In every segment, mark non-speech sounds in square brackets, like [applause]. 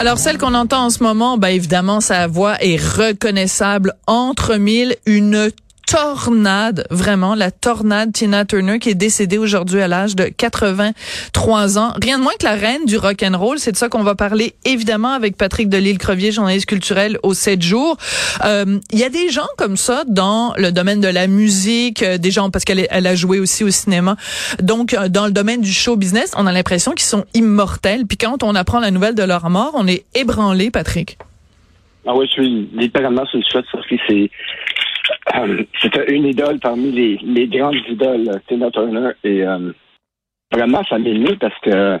Alors, celle qu'on entend en ce moment, ben évidemment, sa voix est reconnaissable entre mille, une tornade, vraiment la tornade Tina Turner qui est décédée aujourd'hui à l'âge de 83 ans. Rien de moins que la reine du rock and roll, c'est de ça qu'on va parler évidemment avec Patrick Delisle-Crevier, journaliste culturel au 7 jours. Euh, il y a des gens comme ça dans le domaine de la musique, euh, des gens parce qu'elle elle a joué aussi au cinéma. Donc euh, dans le domaine du show business, on a l'impression qu'ils sont immortels. Puis quand on apprend la nouvelle de leur mort, on est ébranlé, Patrick. Ah oui, je suis littéralement sur le chouette, Sophie. C'est euh, c'était une idole parmi les, les grandes idoles, Tina Turner. Et euh, vraiment, ça m'émeut parce que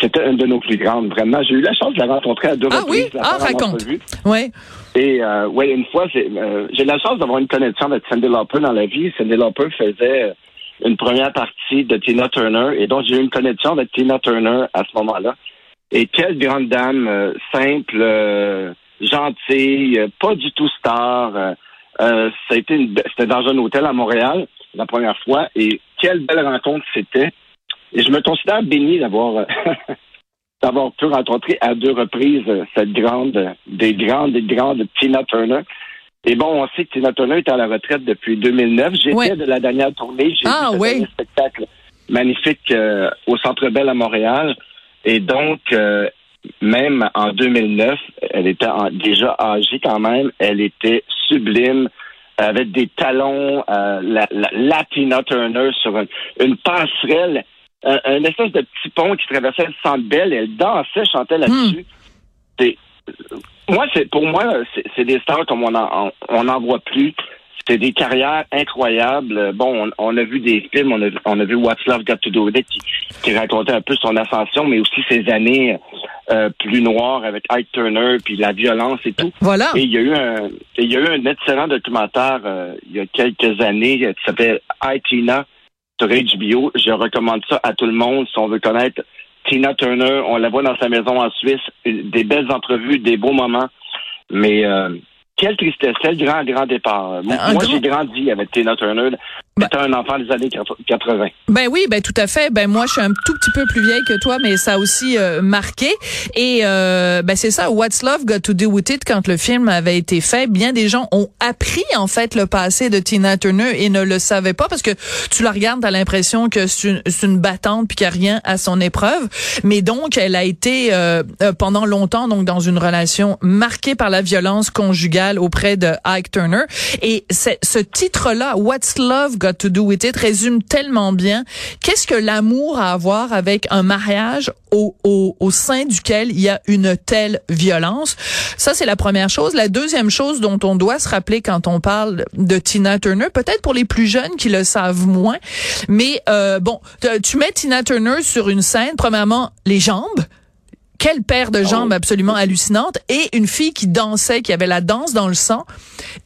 c'était une de nos plus grandes. Vraiment, j'ai eu la chance de la rencontrer à deux ah reprises. Oui? Ah, raconte. Oui. Et euh, ouais, une fois, j'ai eu la chance d'avoir une connexion avec Cindy Lauper dans la vie. Cindy Lauper faisait une première partie de Tina Turner. Et donc, j'ai eu une connexion avec Tina Turner à ce moment-là. Et quelle grande dame, simple, gentille, pas du tout star. Euh, ça a été c'était dans un hôtel à Montréal la première fois et quelle belle rencontre c'était. Et je me considère béni d'avoir [laughs] d'avoir pu rencontrer à deux reprises cette grande, des grandes, des grandes Tina Turner. Et bon, on sait que Tina Turner est à la retraite depuis 2009. J'étais de la dernière tournée. J'ai ah, vu un spectacle magnifique euh, au Centre Bell à Montréal. Et donc, euh, même en 2009, elle était déjà âgée quand même. Elle était sublime avec des talons, euh, la, Latina Turner sur une, passerelle, un, un, espèce de petit pont qui traversait le centre belle. Elle dansait, chantait là-dessus. Hmm. Moi, c'est pour moi, c'est des stars comme on en, on n'en voit plus. C'était des carrières incroyables. Bon, on, a vu des films, on a, on a vu What's Love Got to Do With It qui, qui racontait un peu son ascension, mais aussi ses années euh, plus noires avec Ike Turner, puis la violence et tout. Voilà. Et il y a eu un, il y a eu un excellent documentaire euh, il y a quelques années qui s'appelle I Tina sur HBO. Je recommande ça à tout le monde si on veut connaître Tina Turner. On la voit dans sa maison en Suisse. Des belles entrevues, des beaux moments. Mais euh, quelle tristesse, quel grand, grand départ. Moi, j'ai grandi avec Tina Turner. Ben, un enfant des années 80. Ben oui, ben tout à fait. Ben moi, je suis un tout petit peu plus vieille que toi, mais ça a aussi euh, marqué. Et euh, ben c'est ça, What's Love Got to Do With It, quand le film avait été fait, bien des gens ont appris en fait le passé de Tina Turner et ne le savaient pas parce que tu la regardes, t'as l'impression que c'est une, une, battante puis qu'il n'y a rien à son épreuve. Mais donc, elle a été euh, pendant longtemps donc dans une relation marquée par la violence conjugale auprès de Ike Turner. Et ce titre-là, What's Love Got to Do With It résume tellement bien qu'est-ce que l'amour a à voir avec un mariage au, au, au sein duquel il y a une telle violence. Ça, c'est la première chose. La deuxième chose dont on doit se rappeler quand on parle de Tina Turner, peut-être pour les plus jeunes qui le savent moins, mais euh, bon, tu mets Tina Turner sur une scène, premièrement, les jambes, quelle paire de jambes ah absolument hallucinante et une fille qui dansait, qui avait la danse dans le sang.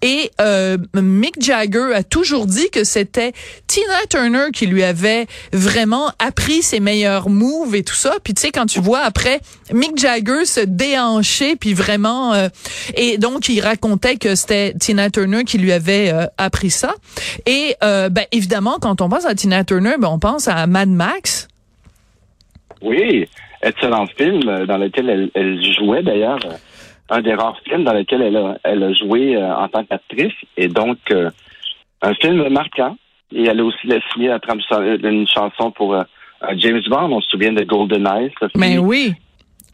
Et euh, Mick Jagger a toujours dit que c'était Tina Turner qui lui avait vraiment appris ses meilleurs moves et tout ça. Puis tu sais quand tu vois après Mick Jagger se déhancher puis vraiment euh, et donc il racontait que c'était Tina Turner qui lui avait euh, appris ça. Et ben évidemment quand on pense à Tina Turner, ben on pense à Mad Max. Oui excellent film euh, dans lequel elle, jouait d'ailleurs. Euh, un des rares films dans lequel elle a, elle a joué euh, en tant qu'actrice. Et donc, un film marquant. Et elle a aussi signé la trame, une chanson pour James Bond. On se souvient de Golden Eyes. Mais oui.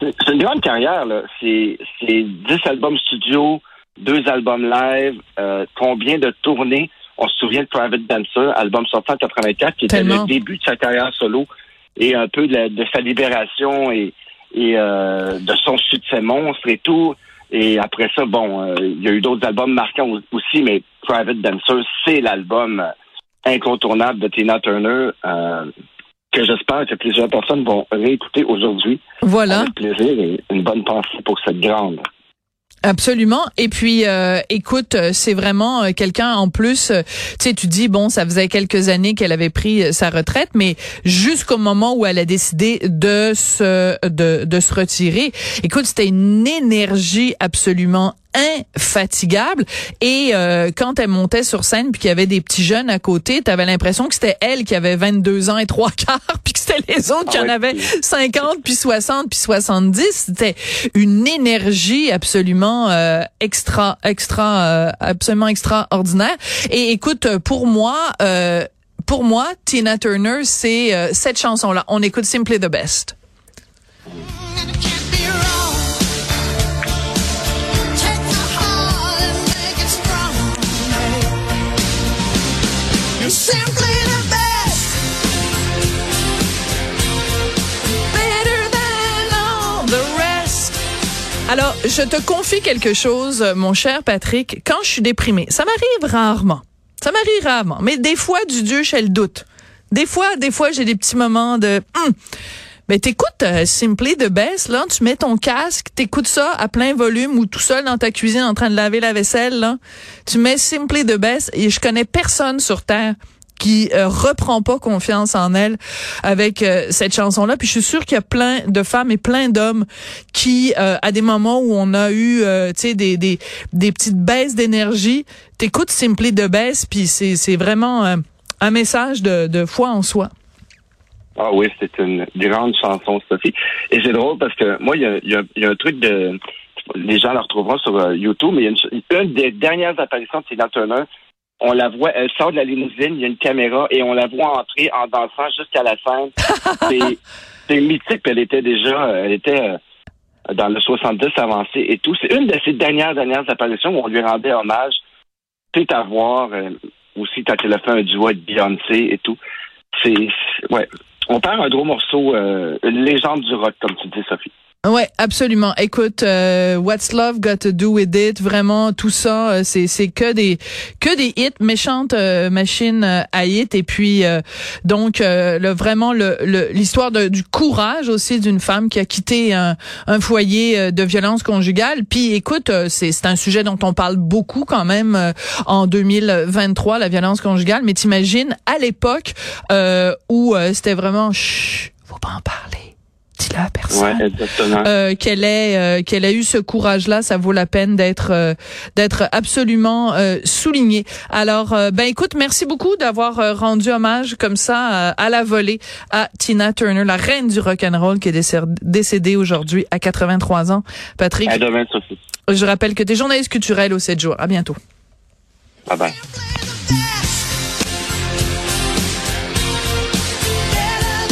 C'est une grande carrière. là. C'est dix albums studio, deux albums live, combien de tournées? On se souvient de Private Dancer, album sorti en 84, qui était le début de sa carrière solo et un peu de, sa libération et, et euh, de son succès monstre et tout. Et après ça, bon, euh, il y a eu d'autres albums marquants aussi, mais Private Dancer, c'est l'album incontournable de Tina Turner euh, que j'espère que plusieurs personnes vont réécouter aujourd'hui. Voilà. Avec plaisir et une bonne pensée pour cette grande. Absolument. Et puis, euh, écoute, euh, c'est vraiment euh, quelqu'un en plus. tu sais, tu dis bon, ça faisait quelques années qu'elle avait pris sa retraite, mais jusqu'au moment où elle a décidé de se de, de se retirer, écoute, c'était une énergie absolument infatigable. Et euh, quand elle montait sur scène puis qu'il y avait des petits jeunes à côté, tu avais l'impression que c'était elle qui avait 22 ans et trois quarts [laughs] puis que c'était les autres qui ah en avaient 50 puis 60 puis 70, c'était une énergie absolument euh, extra extra euh, absolument extraordinaire. Et écoute pour moi pour moi Tina Turner c'est cette chanson là, on écoute Simply the Best. Alors, je te confie quelque chose, mon cher Patrick. Quand je suis déprimée, ça m'arrive rarement. Ça m'arrive rarement. Mais des fois, du Dieu, j'ai le doute. Des fois, des fois, j'ai des petits moments de... Hum. Ben t'écoutes euh, Simply de baisse là, tu mets ton casque, t'écoutes ça à plein volume ou tout seul dans ta cuisine en train de laver la vaisselle là. Tu mets Simply de baisse et je connais personne sur terre qui euh, reprend pas confiance en elle avec euh, cette chanson-là. Puis je suis sûre qu'il y a plein de femmes et plein d'hommes qui, euh, à des moments où on a eu, tu sais, des, des, des petites baisses d'énergie, t'écoutes Simply de baisse, puis c'est, c'est vraiment un message de, de foi en soi. Ah oui, c'est une grande chanson, Sophie. Et c'est drôle parce que moi, il y a, y, a, y a, un truc de... Les gens la retrouveront sur YouTube, mais il y a une, une des dernières apparitions de Tina Turner on la voit, elle sort de la limousine, il y a une caméra et on la voit entrer en dansant jusqu'à la scène. [laughs] c'est mythique, elle était déjà, elle était euh, dans le 70 avancé et tout. C'est une de ses dernières dernières apparitions où on lui rendait hommage. C'est à voir euh, aussi quand elle a fait un duo avec Beyoncé et tout. C'est ouais, on perd un gros morceau, euh, une légende du rock comme tu dis, Sophie. Ouais, absolument. Écoute, euh, What's Love Got to Do with It, vraiment tout ça, euh, c'est c'est que des que des hits, méchantes euh, machines à hits et puis donc le vraiment le l'histoire du courage aussi d'une femme qui a quitté un, un foyer de violence conjugale. Puis écoute, c'est c'est un sujet dont on parle beaucoup quand même en 2023 la violence conjugale, mais t'imagines à l'époque où c'était vraiment chut, faut pas en parler la personne. Euh, qu'elle ait euh, qu'elle a eu ce courage-là, ça vaut la peine d'être euh, d'être absolument souligné. Alors, ben écoute, merci beaucoup d'avoir rendu hommage comme ça à la volée à Tina Turner, la reine du rock and roll qui est décédée aujourd'hui à 83 ans. Patrick. À demain, Sophie. Je rappelle que tu es journaliste culturel au 7 jours. À bientôt. Bye bye.